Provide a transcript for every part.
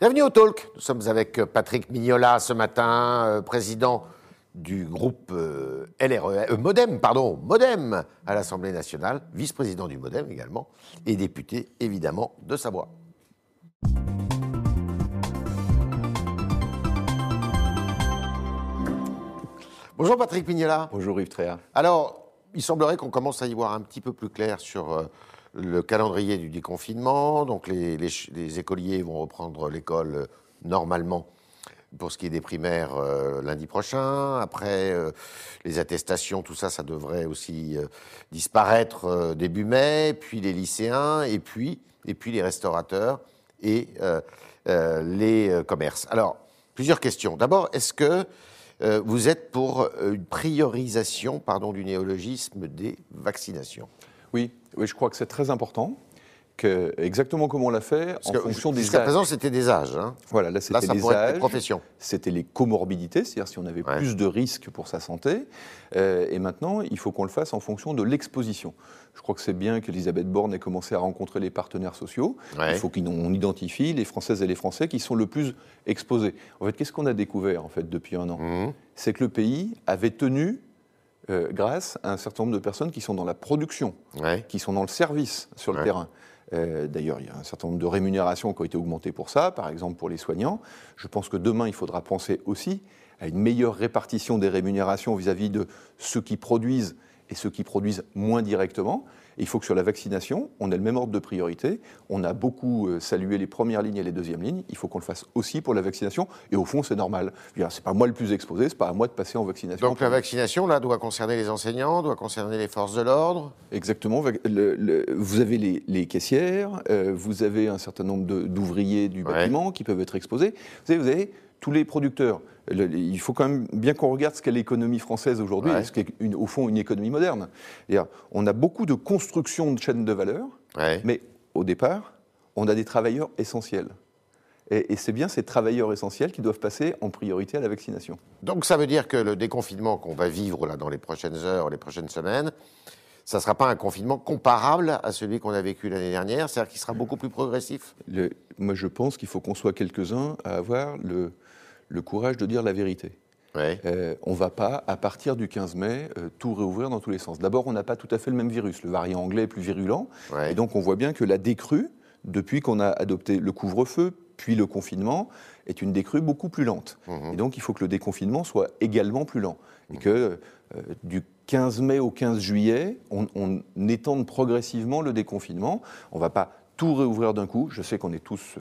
Bienvenue au Talk. Nous sommes avec Patrick Mignola ce matin, euh, président du groupe euh, LRE, euh, Modem, pardon, Modem à l'Assemblée nationale, vice-président du Modem également, et député évidemment de Savoie. Bonjour Patrick Mignola. Bonjour Yves Tréa. Alors, il semblerait qu'on commence à y voir un petit peu plus clair sur euh, le calendrier du déconfinement. Donc, les, écoliers vont reprendre l'école euh, normalement pour ce qui est des primaires euh, lundi prochain. Après, euh, les attestations, tout ça, ça devrait aussi disparaître début mai. Puis les lycéens, et puis, les restaurateurs et les commerces. Alors, plusieurs questions. D'abord, est-ce que vous êtes pour une priorisation, du néologisme, des vaccinations? Oui, oui, je crois que c'est très important. Que, exactement comme on l'a fait, Parce en que fonction des Jusqu'à âges. présent, c'était des âges. hein. Voilà, là c'était les âges, professions. c'était les comorbidités, c'est-à-dire si on avait Ouais. plus de risques pour sa santé. Euh, et maintenant, il faut qu'on le fasse en fonction de l'exposition. Je crois que c'est bien qu'Elisabeth Borne ait commencé à rencontrer les partenaires sociaux. Ouais. Il faut qu'on identifie les Françaises et les Français qui sont le plus exposés. En fait, qu'est-ce qu'on a découvert en fait depuis un an? Mhm. C'est que le pays avait tenu euh, grâce à un certain nombre de personnes qui sont dans la production, Ouais. qui sont dans le service sur le Ouais. terrain. Euh, D'ailleurs, il y a un certain nombre de rémunérations qui ont été augmentées pour ça, par exemple pour les soignants. Je pense que demain, il faudra penser aussi à une meilleure répartition des rémunérations vis-à-vis de ceux qui produisent et ceux qui produisent moins directement. Et il faut que sur la vaccination, on ait le même ordre de priorité. On a beaucoup euh, salué les premières lignes et les deuxièmes lignes. Il faut qu'on le fasse aussi pour la vaccination. Et au fond, c'est normal. C'est pas moi le plus exposé, c'est pas à moi de passer en vaccination. Donc la vaccination, là, doit concerner les enseignants, doit concerner les forces de l'ordre? Exactement. vac- le- le- vous avez les, les caissières, euh, vous avez un certain nombre d'ouvriers du Ouais. bâtiment qui peuvent être exposés. Vous avez, vous avez tous les producteurs. Il faut quand même bien qu'on regarde ce qu'est l'économie française aujourd'hui, Ouais. ce qu'est au fond une économie moderne. On a beaucoup de construction de chaînes de valeur, Ouais. mais au départ, on a des travailleurs essentiels. Et, et c'est bien ces travailleurs essentiels qui doivent passer en priorité à la vaccination. Donc ça veut dire que le déconfinement qu'on va vivre là dans les prochaines heures, les prochaines semaines, ça ne sera pas un confinement comparable à celui qu'on a vécu l'année dernière, c'est-à-dire qu'il sera beaucoup plus progressif? Le- moi, je pense qu'il faut qu'on soit quelques-uns à avoir le, le courage de dire la vérité. Ouais. Euh, on ne va pas, à partir du 15 mai, euh, tout réouvrir dans tous les sens. D'abord, on n'a pas tout à fait le même virus. Le variant anglais est plus virulent. Ouais. Et donc, on voit bien que la décrue, depuis qu'on a adopté le couvre-feu, puis le confinement, est une décrue beaucoup plus lente. Mhm. Et donc, il faut que le déconfinement soit également plus lent. Et que euh, du 15 mai au 15 juillet, on, on étende progressivement le déconfinement. On ne va pas tout réouvrir d'un coup. Je sais qu'on est tous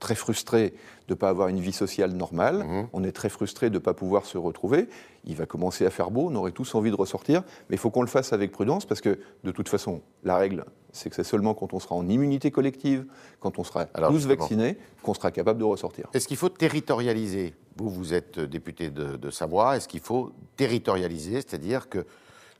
très frustrés de ne pas avoir une vie sociale normale. Mhm. On est très frustrés de ne pas pouvoir se retrouver. Il va commencer à faire beau, on aurait tous envie de ressortir, mais il faut qu'on le fasse avec prudence parce que de toute façon, la règle, c'est que c'est seulement quand on sera en immunité collective, quand on sera Alors, tous justement. vaccinés, qu'on sera capable de ressortir. Est-ce qu'il faut territorialiser? Vous, vous êtes député de, de Savoie, est-ce qu'il faut territorialiser, c'est-à-dire que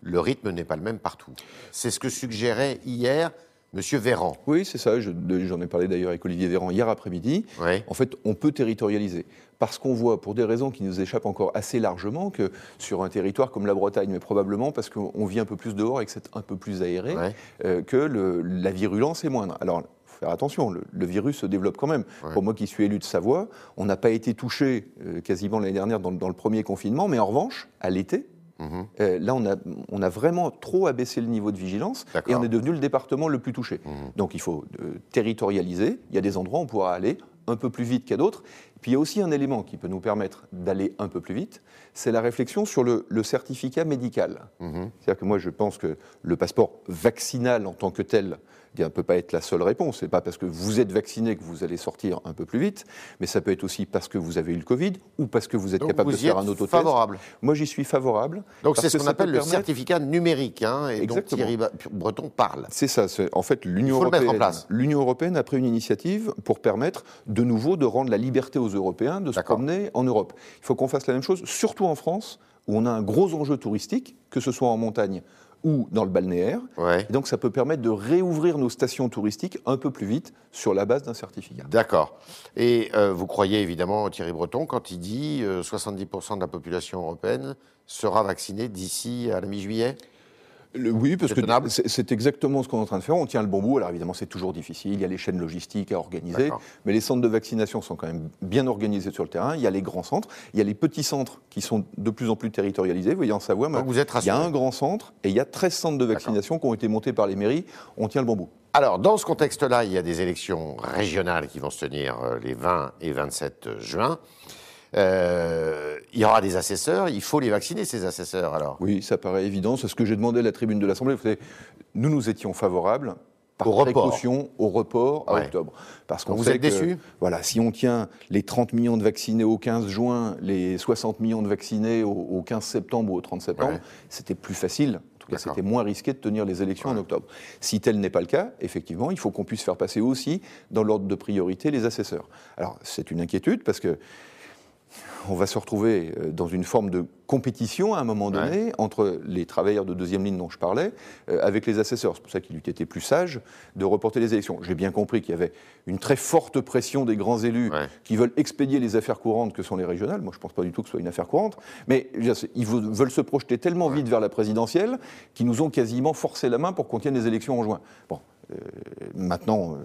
le rythme n'est pas le même partout? C'est ce que suggérait hier M. Véran. Oui, c'est ça. je- J'en ai parlé d'ailleurs avec Olivier Véran hier après-midi. Ouais. En fait, on peut territorialiser. Parce qu'on voit, pour des raisons qui nous échappent encore assez largement, que sur un territoire comme la Bretagne, mais probablement parce qu'on vit un peu plus dehors et que c'est un peu plus aéré, Ouais. euh, que le- la virulence est moindre. Alors, faut faire attention, le, le virus se développe quand même. Ouais. Pour moi qui suis élu de Savoie, on n'a pas été touché euh, quasiment l'année dernière dans, dans le premier confinement, mais en revanche, à l'été, Mhm. euh, là, on a, on a vraiment trop abaissé le niveau de vigilance et on est devenu le département le plus touché. Mhm. Donc il faut euh, territorialiser. Il y a des endroits où on pourra aller un peu plus vite qu'à d'autres. Puis il y a aussi un élément qui peut nous permettre d'aller un peu plus vite, c'est la réflexion sur le, le certificat médical. Mhm. C'est-à-dire que moi, je pense que le passeport vaccinal en tant que tel ne peut pas être la seule réponse. Ce n'est pas parce que vous êtes vacciné que vous allez sortir un peu plus vite, mais ça peut être aussi parce que vous avez eu le Covid ou parce que vous êtes Donc capable vous de faire un autotest. favorable. Moi, j'y suis favorable. Donc c'est ce qu'on appelle le permettre- certificat numérique, hein, et dont Exactement. Thierry Ba- Breton parle. C'est ça. c'est- En fait, l'Union européenne, l'Union européenne a pris une initiative pour permettre de nouveau de rendre la liberté aux Européens de se promener en Europe. Il faut qu'on fasse la même chose, surtout en France, où on a un gros enjeu touristique, que ce soit en montagne ou dans le balnéaire. Ouais. Et donc, ça peut permettre de réouvrir nos stations touristiques un peu plus vite sur la base d'un certificat. D'accord. Et euh, vous croyez évidemment Thierry Breton quand il dit euh, 70% de la population européenne sera vaccinée d'ici à la mi-juillet? Oui, parce que c'est exactement ce qu'on est en train de faire. On tient le bon bout. Alors évidemment, c'est toujours difficile. Il y a les chaînes logistiques à organiser. Mais les centres de vaccination sont quand même bien organisés sur le terrain. Il y a les grands centres. Il y a les petits centres qui sont de plus en plus territorialisés. Vous voyez, en Savoie, Donc vous êtes il y a un grand centre et il y a 13 centres de vaccination qui ont été montés par les mairies. On tient le bon bout. Alors, dans ce contexte-là, il y a des élections régionales qui vont se tenir euh, les 20 et 27 juin. Euh, il y aura des assesseurs, il faut les vacciner, ces assesseurs, alors. Oui, ça paraît évident. C'est ce que j'ai demandé à la tribune de l'Assemblée. Vous savez, nous, nous étions favorables. Par Au report. précaution au report à Ouais. octobre. Parce qu'on vous êtes que, déçus? Voilà, si on tient les 30 millions de vaccinés au 15 juin, les 60 millions de vaccinés au, au 15 septembre ou au 30 septembre, Ouais. c'était plus facile. En tout cas, c'était moins risqué de tenir les élections en octobre. Si tel n'est pas le cas, effectivement, il faut qu'on puisse faire passer aussi, dans l'ordre de priorité, les assesseurs. Alors, c'est une inquiétude parce que on va se retrouver euh, dans une forme de compétition à un moment donné entre les travailleurs de deuxième ligne dont je parlais euh, avec les assesseurs. C'est pour ça qu'il eût été plus sage de reporter les élections. J'ai bien compris qu'il y avait une très forte pression des grands élus Ouais. qui veulent expédier les affaires courantes que sont les régionales. Moi, je ne pense pas du tout que ce soit une affaire courante. Mais ils veulent se projeter tellement vite vers la présidentielle qu'ils nous ont quasiment forcé la main pour qu'on tienne les élections en juin. Bon, maintenant, euh,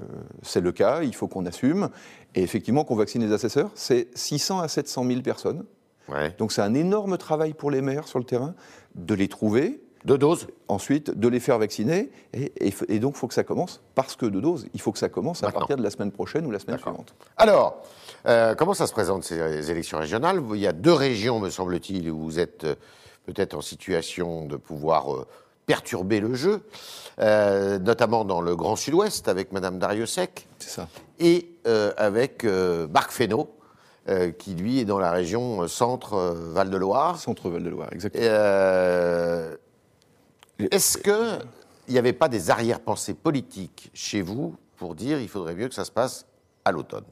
c'est le cas, il faut qu'on assume. Et effectivement, qu'on vaccine les assesseurs, c'est 600 à 700 000 personnes. Ouais. Donc c'est un énorme travail pour les maires sur le terrain de les trouver, Deux doses ensuite de les faire vacciner. Et, et f- et donc il faut que ça commence, parce que de doses, il faut que ça commence à partir de la semaine prochaine ou la semaine suivante. Alors, euh, comment ça se présente ces élections régionales? Il y a deux régions, me semble-t-il, où vous êtes euh, peut-être en situation de pouvoir euh, perturber le jeu, euh, notamment dans le Grand Sud-Ouest avec Madame Dariussec et euh, avec euh, Marc Fesneau, qui lui est dans la région euh, centre euh, Val-de-Loire. Centre Val-de-Loire, exactement. Est-ce qu'il n'y avait pas des arrière-pensées politiques chez vous pour dire il faudrait mieux que ça se passe à l'automne?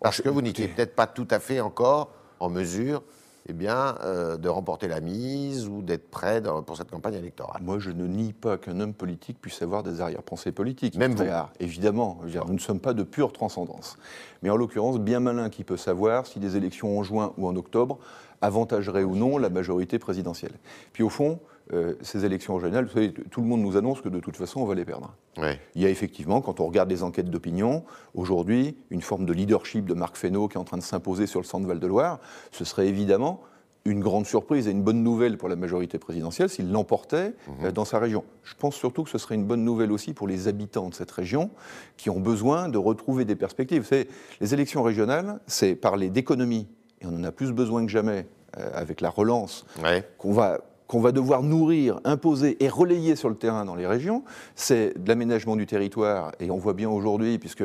Parce que vous n'étiez peut-être pas tout à fait encore en mesure eh bien, euh, de remporter la mise ou d'être prêt dans- pour cette campagne électorale. Moi, je ne nie pas qu'un homme politique puisse avoir des arrière-pensées politiques. Même vous. rare, évidemment. Dire, nous ne sommes pas de pure transcendance. Mais en l'occurrence, bien malin qui peut savoir si les élections en juin ou en octobre avantageraient ou non la majorité présidentielle. Puis au fond, euh, ces élections régionales, vous savez, tout le monde nous annonce que de toute façon, on va les perdre. Ouais. Il y a effectivement, quand on regarde les enquêtes d'opinion, aujourd'hui, une forme de leadership de Marc Fesneau qui est en train de s'imposer sur le centre Val-de-Loire. Ce serait évidemment une grande surprise et une bonne nouvelle pour la majorité présidentielle s'il l'emportait euh, dans sa région. Je pense surtout que ce serait une bonne nouvelle aussi pour les habitants de cette région qui ont besoin de retrouver des perspectives. Vous savez, les élections régionales, c'est parler d'économie, et on en a plus besoin que jamais euh, avec la relance Ouais. qu'on va, qu'on va devoir nourrir, imposer et relayer sur le terrain dans les régions, c'est de l'aménagement du territoire. Et on voit bien aujourd'hui, puisque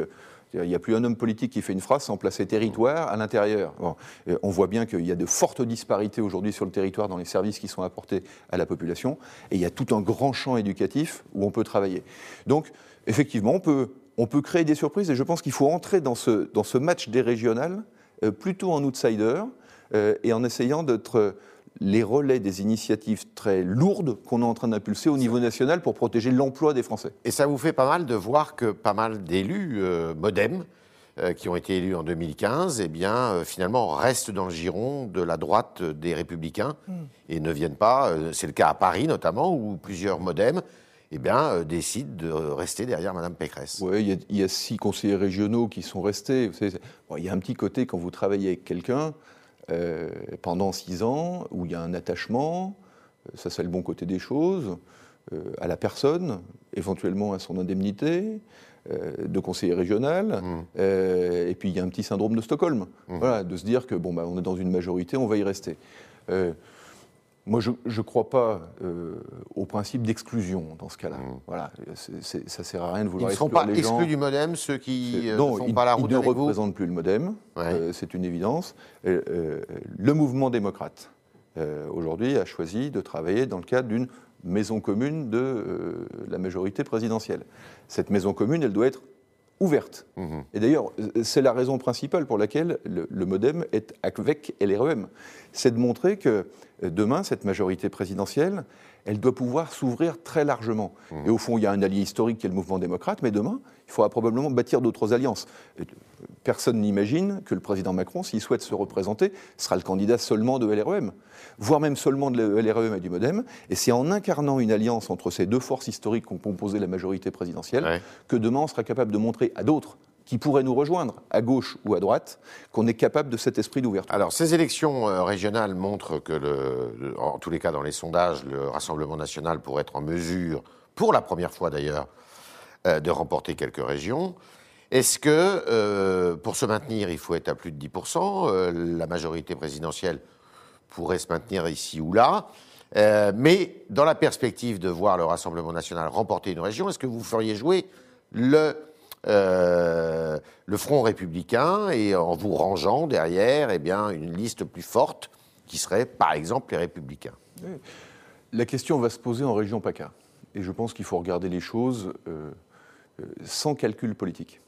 il n'y a plus un homme politique qui fait une phrase sans placer territoire à l'intérieur. Euh, on voit bien qu'il y a de fortes disparités aujourd'hui sur le territoire dans les services qui sont apportés à la population. Et il y a tout un grand champ éducatif où on peut travailler. Donc, effectivement, on peut, on peut créer des surprises. Et je pense qu'il faut entrer dans ce, dans ce match des régionales euh, plutôt en outsider euh, et en essayant d'être les relais des initiatives très lourdes qu'on est en train d'impulser au niveau national pour protéger l'emploi des Français. Et ça vous fait pas mal de voir que pas mal d'élus euh, modem euh, qui ont été élus en 2015, eh bien, euh, finalement, restent dans le giron de la droite des Républicains et ne viennent pas. euh, c'est le cas à Paris notamment, où plusieurs modems eh bien, euh, décident de rester derrière Madame Pécresse. Ouais, il, y a, il y a six conseillers régionaux qui sont restés. Bon, il y a un petit côté quand vous travaillez avec quelqu'un euh, pendant six ans où il y a un attachement, euh, ça c'est le bon côté des choses, euh, à la personne, éventuellement à son indemnité de conseiller régional, euh, et puis il y a un petit syndrome de Stockholm, voilà, de se dire que bon, bah, on est dans une majorité, on va y rester. Euh, moi, je ne crois pas euh, au principe d'exclusion dans ce cas-là. Voilà, c'est- c'est- ça sert à rien de Ils vouloir ne seront exclure pas les gens. exclus du modem, ceux qui euh, non, ne font ils, pas la ils route ne avec vous représentent plus le MoDem, Ouais. euh, c'est une évidence. Euh, euh, le mouvement démocrate, euh, aujourd'hui, a choisi de travailler dans le cadre d'une maison commune de euh, la majorité présidentielle. Cette maison commune, elle doit être ouverte. Mhm. Et d'ailleurs, euh, c'est la raison principale pour laquelle le, le MoDem est avec LREM. C'est de montrer que euh, demain, cette majorité présidentielle, elle doit pouvoir s'ouvrir très largement. Et au fond, il y a un allié historique qui est le mouvement démocrate, mais demain, il faudra probablement bâtir d'autres alliances. Personne n'imagine que le président Macron, s'il souhaite se représenter, sera le candidat seulement de LREM, voire même seulement de LREM et du Modem. Et c'est en incarnant une alliance entre ces deux forces historiques qui ont composé la majorité présidentielle que demain on sera capable de montrer à d'autres qui pourraient nous rejoindre, à gauche ou à droite, qu'on est capable de cet esprit d'ouverture. Alors, ces élections euh, régionales montrent que, le, en tous les cas dans les sondages, le Rassemblement national pourrait être en mesure, pour la première fois d'ailleurs, euh, de remporter quelques régions. Est-ce que euh, pour se maintenir, il faut être à plus de 10% euh, La majorité présidentielle pourrait se maintenir ici ou là. Euh, mais dans la perspective de voir le Rassemblement national remporter une région, est-ce que vous feriez jouer le, Front républicain et en vous rangeant derrière eh bien, une liste plus forte qui serait par exemple les républicains? La question va se poser en région PACA. Et je pense qu'il faut regarder les choses sans calcul politique.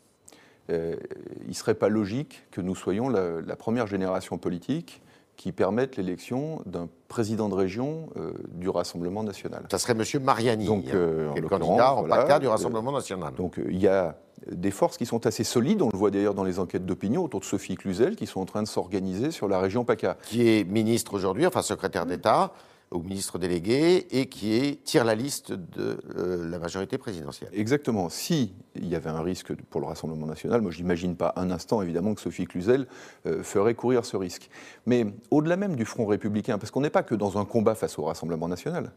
Euh, il ne serait pas logique que nous soyons la, première génération politique qui permette l'élection d'un président de région euh, du Rassemblement national. Ça serait M. Mariani, donc, euh, le candidat en PACA du Rassemblement national. Donc il y a des forces qui sont assez solides, on le voit d'ailleurs dans les enquêtes d'opinion autour de Sophie Cluzel, qui sont en train de s'organiser sur la région PACA. Qui est ministre aujourd'hui, enfin secrétaire d'État au ministre délégué et qui est, tire la liste de euh, la majorité présidentielle. Exactement. Si il y avait un risque pour le Rassemblement national, moi je n'imagine pas un instant évidemment que Sophie Cluzel euh, ferait courir ce risque. Mais au-delà même du Front républicain, parce qu'on n'est pas que dans un combat face au Rassemblement national,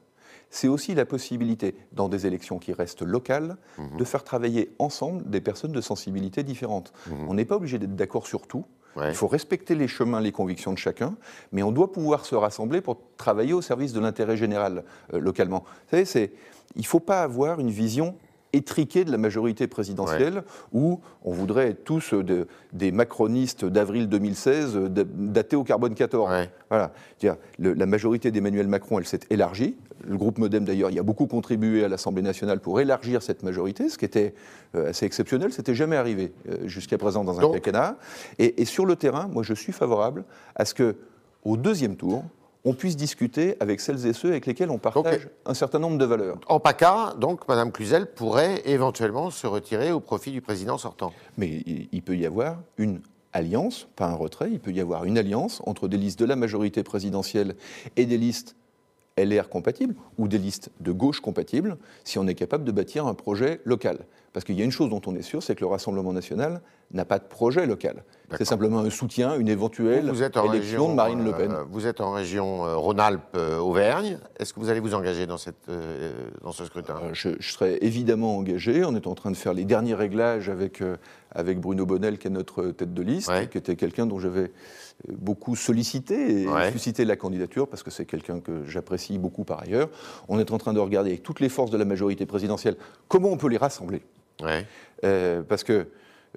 c'est aussi la possibilité, dans des élections qui restent locales, mhm. de faire travailler ensemble des personnes de sensibilités différentes. Mhm. On n'est pas obligé d'être d'accord sur tout. Il faut respecter les chemins, les convictions de chacun, mais on doit pouvoir se rassembler pour travailler au service de l'intérêt général euh, localement. Vous savez, il ne faut pas avoir une vision étriquée de la majorité présidentielle où on voudrait être tous euh, des macronistes d'avril 2016 euh, datés au carbone 14. Voilà. la majorité d'Emmanuel Macron, elle s'est élargie. Le groupe Modem, d'ailleurs, y a beaucoup contribué à l'Assemblée nationale pour élargir cette majorité, ce qui était euh, assez exceptionnel. C'était jamais arrivé jusqu'à présent dans un quinquennat. Et, et sur le terrain, moi, je suis favorable à ce que, au deuxième tour, on puisse discuter avec celles et ceux avec lesquels on partage un certain nombre de valeurs. En PACA, donc, Mme Cluzel pourrait éventuellement se retirer au profit du président sortant. Mais il peut y avoir une alliance, pas un retrait, il peut y avoir une alliance entre des listes de la majorité présidentielle et des listes LR compatibles ou des listes de gauche compatibles si on est capable de bâtir un projet local. Parce qu'il y a une chose dont on est sûr, c'est que le Rassemblement national n'a pas de projet local. C'est simplement un soutien, une éventuelle élection de Marine Le Pen. Euh, vous êtes en région euh, Rhône-Alpes-Auvergne. Euh, Est-ce que vous allez vous engager dans, cette, dans ce scrutin? Je, serai évidemment engagé. On est en train de faire les derniers réglages avec, avec Bruno Bonnel, qui est notre tête de liste, qui était quelqu'un dont j'avais beaucoup sollicité et suscité la candidature, parce que c'est quelqu'un que j'apprécie beaucoup par ailleurs. On est en train de regarder avec toutes les forces de la majorité présidentielle comment on peut les rassembler. Euh, parce que,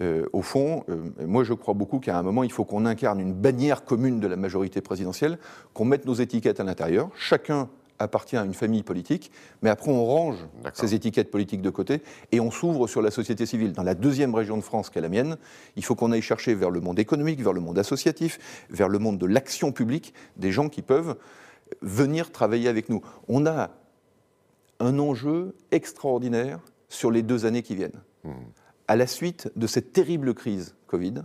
euh, au fond, euh, moi je crois beaucoup qu'à un moment, il faut qu'on incarne une bannière commune de la majorité présidentielle, qu'on mette nos étiquettes à l'intérieur. Chacun appartient à une famille politique, mais après on range ces étiquettes politiques de côté et on s'ouvre sur la société civile. Dans la deuxième région de France qu'est la mienne, il faut qu'on aille chercher vers le monde économique, vers le monde associatif, vers le monde de l'action publique, des gens qui peuvent venir travailler avec nous. On a un enjeu extraordinaire sur les deux années qui viennent. À la suite de cette terrible crise Covid,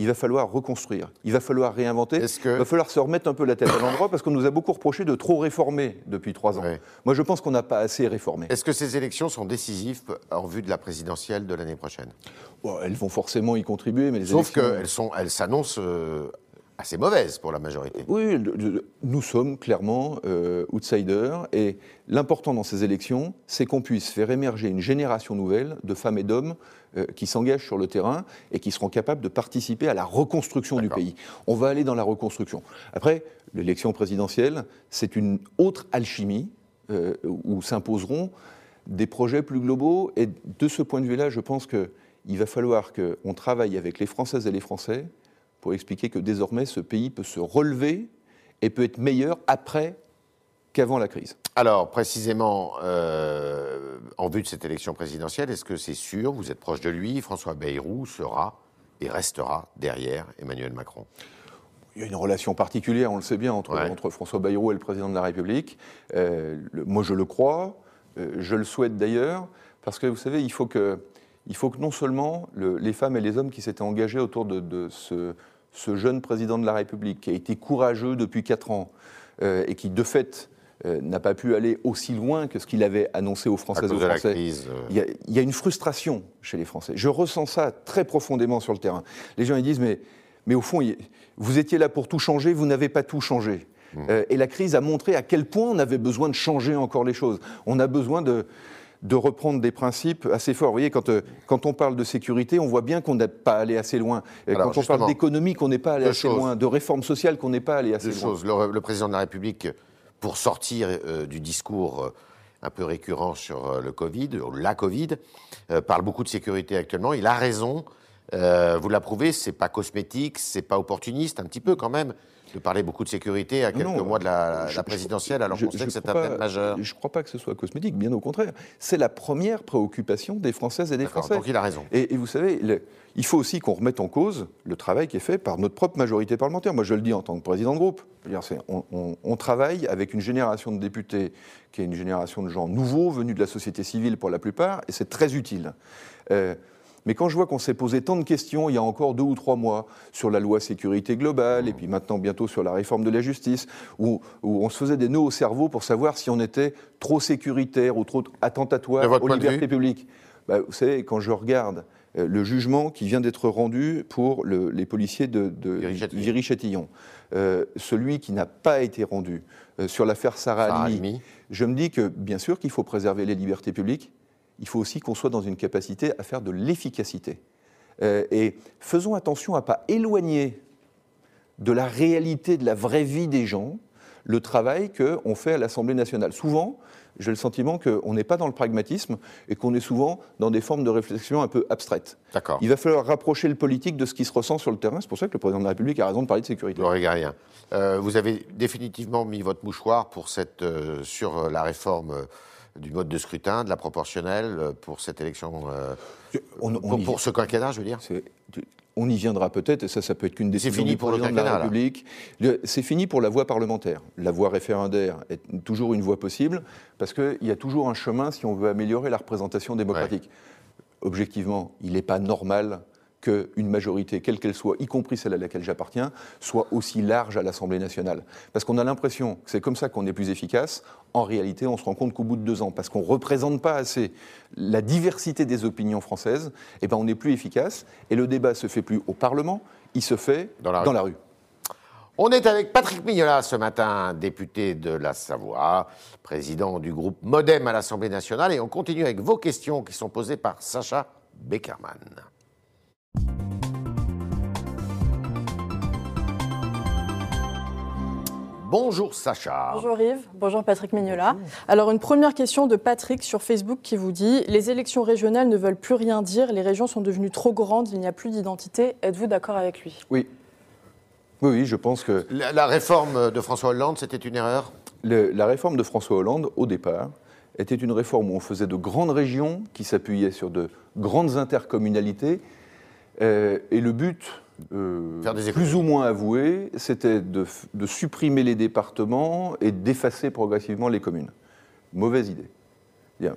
il va falloir reconstruire, il va falloir réinventer, il va falloir se remettre un peu la tête à l'endroit parce qu'on nous a beaucoup reproché de trop réformer depuis trois ans. Moi, je pense qu'on n'a pas assez réformé. Est-ce que ces élections sont décisives en vue de la présidentielle de l'année prochaine? Elles vont forcément y contribuer, mais les Sauf qu'elles elles s'annoncent euh, assez mauvaise pour la majorité. Oui, nous sommes clairement euh, outsiders et l'important dans ces élections, c'est qu'on puisse faire émerger une génération nouvelle de femmes et d'hommes euh, qui s'engagent sur le terrain et qui seront capables de participer à la reconstruction du pays. On va aller dans la reconstruction. Après, l'élection présidentielle, c'est une autre alchimie euh, où s'imposeront des projets plus globaux et de ce point de vue-là, je pense qu'il va falloir qu'on travaille avec les Françaises et les Français pour expliquer que désormais ce pays peut se relever et peut être meilleur après qu'avant la crise. Alors, précisément, euh, en vue de cette élection présidentielle, est-ce que c'est sûr, vous êtes proche de lui, François Bayrou sera et restera derrière Emmanuel Macron? Il y a une relation particulière, on le sait bien, entre, entre François Bayrou et le président de la République. Euh, moi, je le crois, euh, je le souhaite d'ailleurs, parce que vous savez, il faut que il faut que non seulement les femmes et les hommes qui s'étaient engagés autour de, ce, jeune président de la République, qui a été courageux depuis quatre ans euh, et qui, de fait, euh, n'a pas pu aller aussi loin que ce qu'il avait annoncé aux Françaises et aux Français. Euh. Il, y a, une frustration chez les Français. Je ressens ça très profondément sur le terrain. Les gens ils disent mais, mais au fond, vous étiez là pour tout changer, vous n'avez pas tout changé. Mmh. et la crise a montré à quel point on avait besoin de changer encore les choses. On a besoin de, de reprendre des principes assez forts. Vous voyez, quand, euh, quand on parle de sécurité, on voit bien qu'on n'est pas allé assez loin. quand on parle d'économie, qu'on n'est pas allé assez loin. De réforme sociale, qu'on n'est pas allé assez loin. Choses. Le, président de la République, pour sortir euh, du discours euh, un peu récurrent sur le Covid, la Covid, parle beaucoup de sécurité actuellement. Il a raison. vous l'approuvez, c'est pas cosmétique, c'est pas opportuniste, un petit peu quand même de parler beaucoup de sécurité à quelques mois de la, présidentielle, alors qu'on sait que c'est un thème majeur. Je ne crois pas que ce soit cosmétique, bien au contraire. C'est la première préoccupation des Françaises et des Français. Donc il a raison. Et, vous savez, il faut aussi qu'on remette en cause le travail qui est fait par notre propre majorité parlementaire. Moi, je le dis en tant que président de groupe. On, on, travaille avec une génération de députés qui est une génération de gens nouveaux, venus de la société civile pour la plupart, et c'est très utile. Euh, mais quand je vois qu'on s'est posé tant de questions il y a encore deux ou trois mois sur la loi sécurité globale, et puis maintenant bientôt sur la réforme de la justice, où, on se faisait des nœuds au cerveau pour savoir si on était trop sécuritaire ou trop attentatoire aux libertés publiques. Bah, vous savez, quand je regarde euh, le jugement qui vient d'être rendu pour les policiers de, de Viry-Châtillon, euh, celui qui n'a pas été rendu euh, sur l'affaire Sarah, Sarah je me dis que bien sûr qu'il faut préserver les libertés publiques, il faut aussi qu'on soit dans une capacité à faire de l'efficacité. Euh, et faisons attention à ne pas éloigner de la réalité, de la vraie vie des gens, le travail qu'on fait à l'Assemblée nationale. Souvent, j'ai le sentiment qu'on n'est pas dans le pragmatisme et qu'on est souvent dans des formes de réflexion un peu abstraites. D'accord. Il va falloir rapprocher le politique de ce qui se ressent sur le terrain. C'est pour ça que le président de la République a raison de parler de sécurité. Euh, vous avez définitivement mis votre mouchoir pour cette, euh, sur la réforme du mode de scrutin, de la proportionnelle euh, pour cette élection, euh, pour, ce quinquennat, je veux dire on y viendra peut-être, et ça, ça peut être qu'une décision fini pour le de la République. C'est fini pour la voie parlementaire. La voie référendaire est toujours une voie possible, parce qu'il y a toujours un chemin si on veut améliorer la représentation démocratique. Objectivement, il n'est pas normal qu'une majorité, quelle qu'elle soit, y compris celle à laquelle j'appartiens, soit aussi large à l'Assemblée nationale. Parce qu'on a l'impression que c'est comme ça qu'on est plus efficace. En réalité, on se rend compte qu'au bout de deux ans, parce qu'on ne représente pas assez la diversité des opinions françaises, eh ben on n'est plus efficace. Et le débat se fait plus au Parlement, il se fait dans la, dans la rue. On est avec Patrick Mignola ce matin, député de la Savoie, président du groupe Modem à l'Assemblée nationale, et on continue avec vos questions qui sont posées par Sacha Beckerman. Bonjour Sacha. Bonjour Yves, bonjour Patrick Mignola. Alors une première question de Patrick sur Facebook qui vous dit Les élections régionales ne veulent plus rien dire, les régions sont devenues trop grandes, il n'y a plus d'identité. Êtes-vous d'accord avec lui? Oui. Oui, oui, je pense que. La, réforme de François Hollande, c'était une erreur? La réforme de François Hollande, au départ, était une réforme où on faisait de grandes régions qui s'appuyaient sur de grandes intercommunalités. Euh, et le but euh, plus ou moins avoué, c'était de, supprimer les départements et d'effacer progressivement les communes. Mauvaise idée.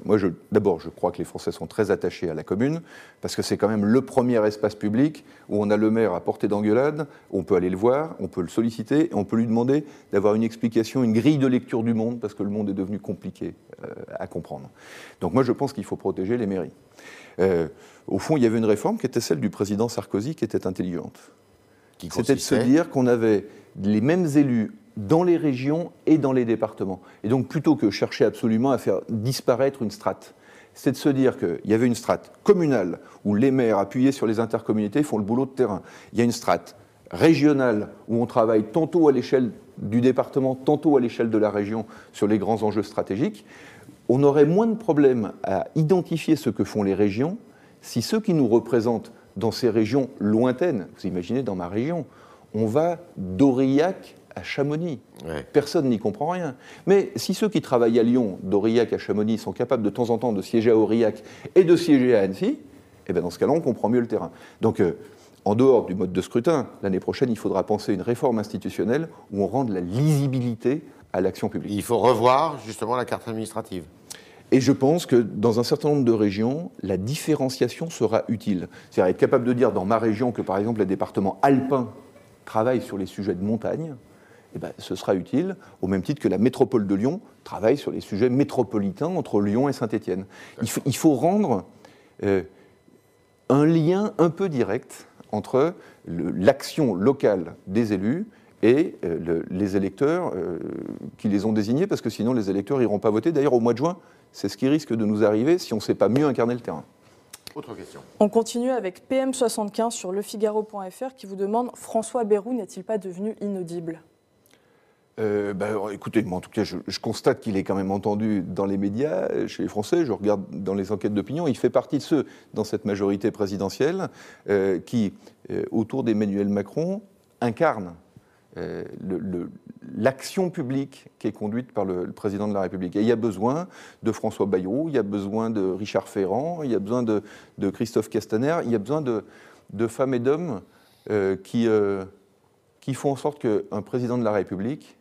Moi, d'abord, je crois que les Français sont très attachés à la commune, parce que c'est quand même le premier espace public où on a le maire à portée d'engueulade, on peut aller le voir, on peut le solliciter, on peut lui demander d'avoir une explication, une grille de lecture du monde, parce que le monde est devenu compliqué euh, à comprendre. Donc moi, je pense qu'il faut protéger les mairies. Euh, au fond, il y avait une réforme qui était celle du président Sarkozy, qui était intelligente. C'était de se dire qu'on avait les mêmes élus dans les régions et dans les départements. Et donc, plutôt que chercher absolument à faire disparaître une strate, c'est de se dire qu'il y avait une strate communale où les maires appuyés sur les intercommunautés font le boulot de terrain. Il y a une strate régionale où on travaille tantôt à l'échelle du département, tantôt à l'échelle de la région sur les grands enjeux stratégiques. On aurait moins de problèmes à identifier ce que font les régions si ceux qui nous représentent dans ces régions lointaines, vous imaginez dans ma région, on va d'Aurillac à Chamonix. Personne n'y comprend rien. Mais si ceux qui travaillent à Lyon, d'Aurillac à Chamonix, sont capables de temps en temps de siéger à Aurillac et de siéger à Annecy, eh bien dans ce cas-là, on comprend mieux le terrain. Donc, euh, en dehors du mode de scrutin, l'année prochaine, il faudra penser une réforme institutionnelle où on rende la lisibilité à l'action publique. Il faut revoir justement la carte administrative. Et je pense que dans un certain nombre de régions, la différenciation sera utile. C'est-à-dire être capable de dire dans ma région que, par exemple, les départements alpins travaillent sur les sujets de montagne, eh ben, ce sera utile, au même titre que la métropole de Lyon travaille sur les sujets métropolitains entre Lyon et Saint-Étienne. Il, faut rendre euh, un lien un peu direct entre l'action locale des élus et euh, les électeurs euh, qui les ont désignés, parce que sinon les électeurs n'iront pas voter. D'ailleurs, au mois de juin, c'est ce qui risque de nous arriver si on ne sait pas mieux incarner le terrain. Autre question. On continue avec PM75 sur lefigaro.fr qui vous demande François Bayrou n'est-il pas devenu inaudible? Euh, bah, écoutez, moi en tout cas, je, constate qu'il est quand même entendu dans les médias, euh, chez les Français. Je regarde dans les enquêtes d'opinion. Il fait partie de ceux dans cette majorité présidentielle euh, qui, autour d'Emmanuel Macron, incarnent l'action publique qui est conduite par le, président de la République. Et il y a besoin de François Bayrou, il y a besoin de Richard Ferrand, il y a besoin de, Christophe Castaner, il y a besoin de, femmes et d'hommes qui, qui font en sorte qu'un président de la République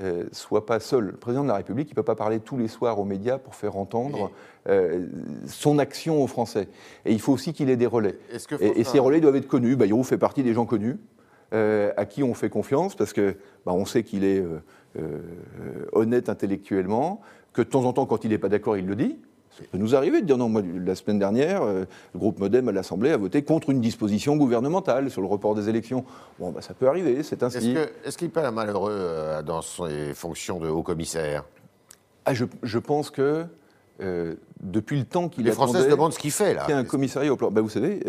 euh, soit pas seul. Le président de la République, il ne peut pas parler tous les soirs aux médias pour faire entendre euh, son action aux Français. Et il faut aussi qu'il ait des relais. et, ces relais doivent être connus. Bayrou fait partie des gens connus, euh, à qui on fait confiance, parce que bah, on sait qu'il est honnête intellectuellement, que de temps en temps, quand il n'est pas d'accord, il le dit. Ça peut nous arriver de dire non, moi, la semaine dernière, euh, le groupe Modem à l'Assemblée a voté contre une disposition gouvernementale sur le report des élections. Bon, bah, ça peut arriver, c'est ainsi. Est-ce qu'il peut être malheureux euh, dans ses fonctions de haut commissaire? Ah, je, pense que euh, depuis le temps qu'il Les Français se demandent ce qu'il fait là. Il y a un commissariat au plan. Bah, vous savez,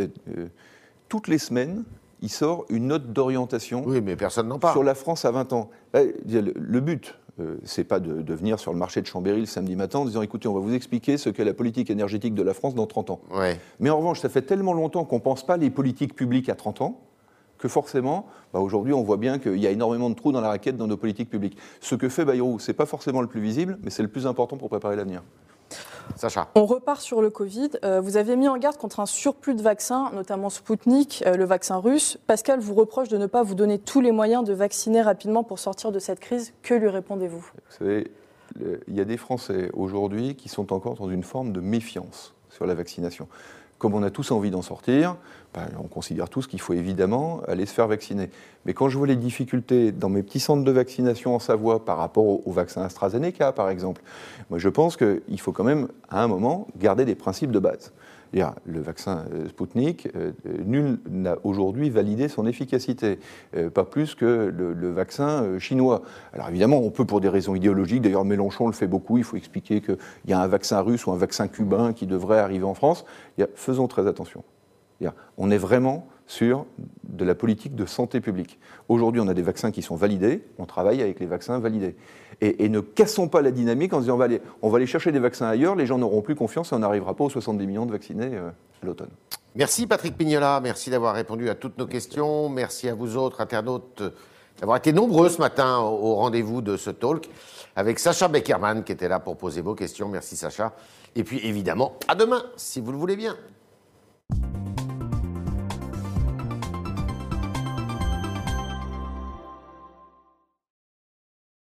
toutes les semaines, il sort une note d'orientation. Oui, mais personne n'en parle. Sur la France à 20 ans. Le but, euh, c'est pas de, venir sur le marché de Chambéry le samedi matin en disant écoutez, on va vous expliquer ce qu'est la politique énergétique de la France dans 30 ans. Mais en revanche, ça fait tellement longtemps qu'on ne pense pas les politiques publiques à 30 ans que forcément, bah, aujourd'hui, on voit bien qu'il y a énormément de trous dans la raquette dans nos politiques publiques. Ce que fait Bayrou, ce n'est pas forcément le plus visible, mais c'est le plus important pour préparer l'avenir. Sacha. On repart sur le Covid. Euh, vous avez mis en garde contre un surplus de vaccins, notamment Sputnik, euh, le vaccin russe. Pascal vous reproche de ne pas vous donner tous les moyens de vacciner rapidement pour sortir de cette crise. Que lui répondez-vous? Vous savez, il y a des Français aujourd'hui qui sont encore dans une forme de méfiance sur la vaccination comme on a tous envie d'en sortir, ben, on considère tous qu'il faut évidemment aller se faire vacciner. Mais quand je vois les difficultés dans mes petits centres de vaccination en Savoie par rapport au, au vaccin AstraZeneca, par exemple, moi je pense qu'il faut quand même, à un moment, garder des principes de base le vaccin euh, Sputnik, euh, nul n'a aujourd'hui validé son efficacité, euh, pas plus que le, vaccin chinois. Alors évidemment, on peut pour des raisons idéologiques, d'ailleurs Mélenchon le fait beaucoup, il faut expliquer qu'il y a un vaccin russe ou un vaccin cubain qui devrait arriver en France. faisons très attention. On est vraiment sur de la politique de santé publique. Aujourd'hui, on a des vaccins qui sont validés, on travaille avec les vaccins validés. Et, ne cassons pas la dynamique en disant on va, aller, on va aller chercher des vaccins ailleurs, les gens n'auront plus confiance et on n'arrivera pas aux 70 millions de vaccinés euh, à l'automne. Merci Patrick Pignola, merci d'avoir répondu à toutes nos questions. Merci à vous autres internautes d'avoir été nombreux ce matin au rendez-vous de ce talk avec Sacha Beckerman qui était là pour poser vos questions. Merci Sacha. Et puis évidemment, à demain, si vous le voulez bien.